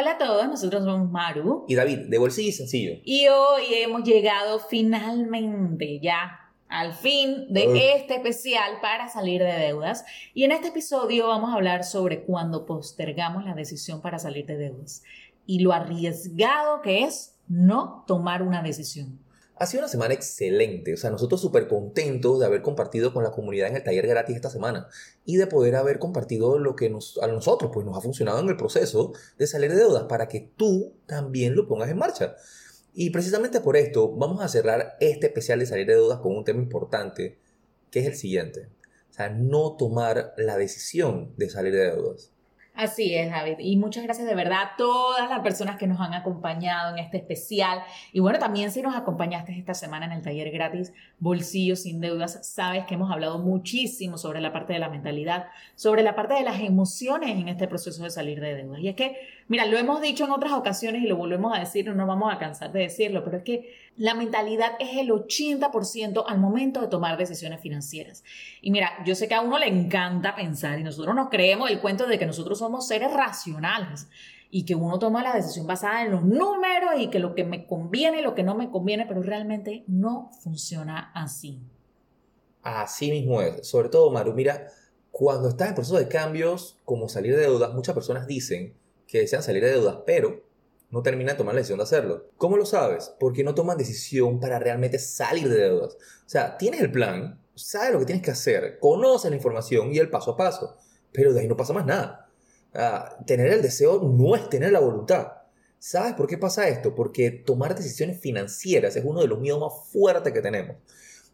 Hola a todos, nosotros somos Maru. Y David, de bolsillo y sencillo. Y hoy hemos llegado finalmente ya al fin de este especial para salir de deudas. Y en este episodio vamos a hablar sobre cuando postergamos la decisión para salir de deudas y lo arriesgado que es no tomar una decisión. Ha sido una semana excelente, o sea, nosotros súper contentos de haber compartido con la comunidad en el taller gratis esta semana y de poder haber compartido lo que nos, a nosotros pues, nos ha funcionado en el proceso de salir de deudas para que tú también lo pongas en marcha. Y precisamente por esto vamos a cerrar este especial de salir de deudas con un tema importante, que es el siguiente. O sea, no tomar la decisión de salir de deudas. Así es, David. Y muchas gracias de verdad a todas las personas que nos han acompañado en este especial. Y bueno, también si nos acompañaste esta semana en el taller gratis Bolsillo sin deudas, sabes que hemos hablado muchísimo sobre la parte de la mentalidad, sobre la parte de las emociones en este proceso de salir de deudas. Y es que, mira, lo hemos dicho en otras ocasiones y lo volvemos a decir, no nos vamos a cansar de decirlo, pero es que la mentalidad es el 80% al momento de tomar decisiones financieras. Y mira, yo sé que a uno le encanta pensar y nosotros nos creemos el cuento de que nosotros somos seres racionales y que uno toma la decisión basada en los números y que lo que me conviene y lo que no me conviene, pero realmente no funciona así. Así mismo es. Sobre todo, Maru, mira, cuando estás en proceso de cambios, como salir de deudas, muchas personas dicen que desean salir de deudas, pero no terminan de tomar la decisión de hacerlo. ¿Cómo lo sabes? Porque no toman decisión para realmente salir de deudas. O sea, tienes el plan, sabes lo que tienes que hacer, conoces la información y el paso a paso, pero de ahí no pasa más nada. Tener el deseo no es tener la voluntad. ¿Sabes por qué pasa esto? Porque tomar decisiones financieras es uno de los miedos más fuertes que tenemos.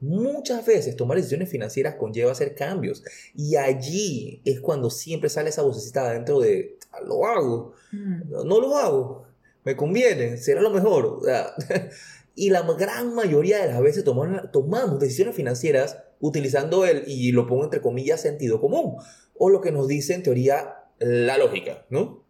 Muchas veces tomar decisiones financieras conlleva hacer cambios y allí es cuando siempre sale esa vocecita adentro de ah, lo hago, mm. no lo hago, me conviene, será lo mejor. y la gran mayoría de las veces tomamos, tomamos decisiones financieras utilizando el, y lo pongo entre comillas, sentido común, o lo que nos dice en teoría la lógica, ¿no?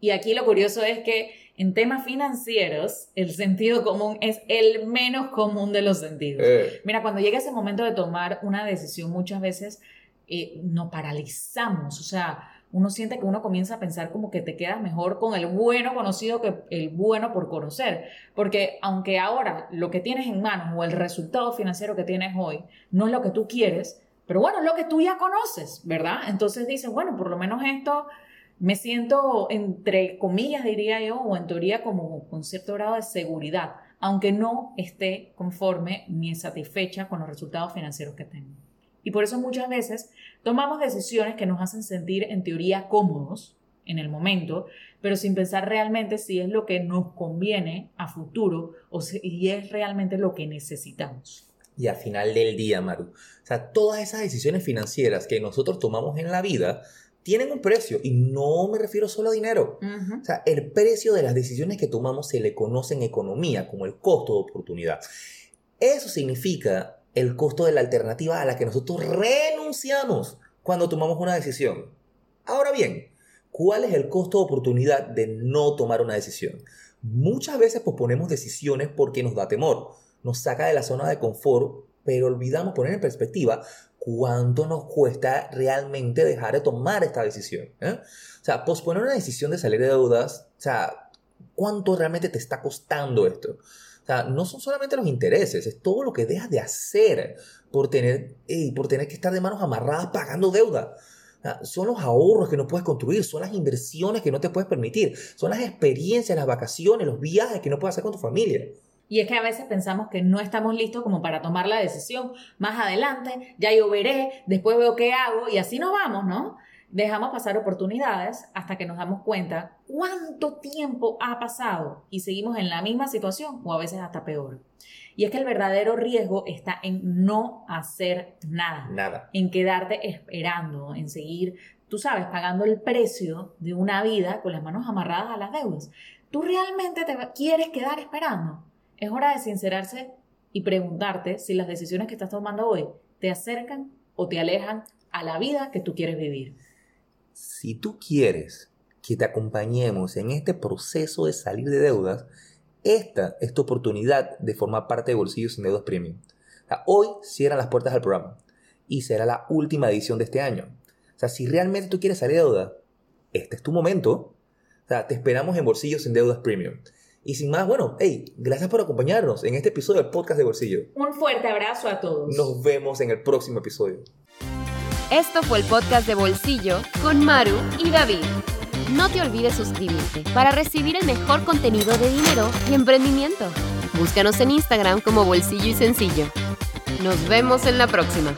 Y aquí lo curioso es que en temas financieros, el sentido común es el menos común de los sentidos. Eh. Mira, cuando llega ese momento de tomar una decisión, muchas veces eh, nos paralizamos, o sea, uno siente que uno comienza a pensar como que te quedas mejor con el bueno conocido que el bueno por conocer. Porque aunque ahora lo que tienes en manos o el resultado financiero que tienes hoy no es lo que tú quieres, pero bueno, es lo que tú ya conoces, ¿verdad? Entonces dices, bueno, por lo menos esto me siento entre comillas, diría yo, o en teoría como con cierto grado de seguridad, aunque no esté conforme ni satisfecha con los resultados financieros que tengo. Y por eso muchas veces tomamos decisiones que nos hacen sentir en teoría cómodos en el momento, pero sin pensar realmente si es lo que nos conviene a futuro o si es realmente lo que necesitamos. Y al final del día, Maru, o sea, todas esas decisiones financieras que nosotros tomamos en la vida tienen un precio y no me refiero solo a dinero. O sea, el precio de las decisiones que tomamos se le conoce en economía como el costo de oportunidad. Eso significa el costo de la alternativa a la que nosotros renunciamos cuando tomamos una decisión. Ahora bien, ¿cuál es el costo de oportunidad de no tomar una decisión? Muchas veces posponemos decisiones porque nos da temor, nos saca de la zona de confort, pero olvidamos poner en perspectiva cuánto nos cuesta realmente dejar de tomar esta decisión. ¿eh? O sea, posponer una decisión de salir de deudas, o sea, ¿cuánto realmente te está costando esto? O sea, no son solamente los intereses, es todo lo que dejas de hacer por tener, por tener que estar de manos amarradas pagando deuda. son los ahorros que no puedes construir, son las inversiones que no te puedes permitir, son las experiencias, las vacaciones, los viajes que no puedes hacer con tu familia. Y es que a veces pensamos que no estamos listos como para tomar la decisión. Más adelante, ya yo veré, después veo qué hago y así nos vamos, ¿no? dejamos pasar oportunidades hasta que nos damos cuenta cuánto tiempo ha pasado y seguimos en la misma situación o a veces hasta peor. Y es que el verdadero riesgo está en no hacer nada. Nada. En quedarte esperando, en seguir, tú sabes, pagando el precio de una vida con las manos amarradas a las deudas. ¿Tú realmente te quieres quedar esperando? Es hora de sincerarse y preguntarte si las decisiones que estás tomando hoy te acercan o te alejan a la vida que tú quieres vivir. Si tú quieres que te acompañemos en este proceso de salir de deudas, esta es tu oportunidad de formar parte de Bolsillos sin Deudas Premium. hoy cierran las puertas al programa y será la última edición de este año. O sea, si realmente tú quieres salir de deuda, este es tu momento. O sea, te esperamos en Bolsillos sin Deudas Premium. Y sin más, bueno, hey, gracias por acompañarnos en este episodio del podcast de Bolsillo. Un fuerte abrazo a todos. Nos vemos en el próximo episodio. Esto fue el podcast de Bolsillo con Maru y David. No te olvides suscribirte para recibir el mejor contenido de dinero y emprendimiento. Búscanos en Instagram como Bolsillo y Sencillo. Nos vemos en la próxima.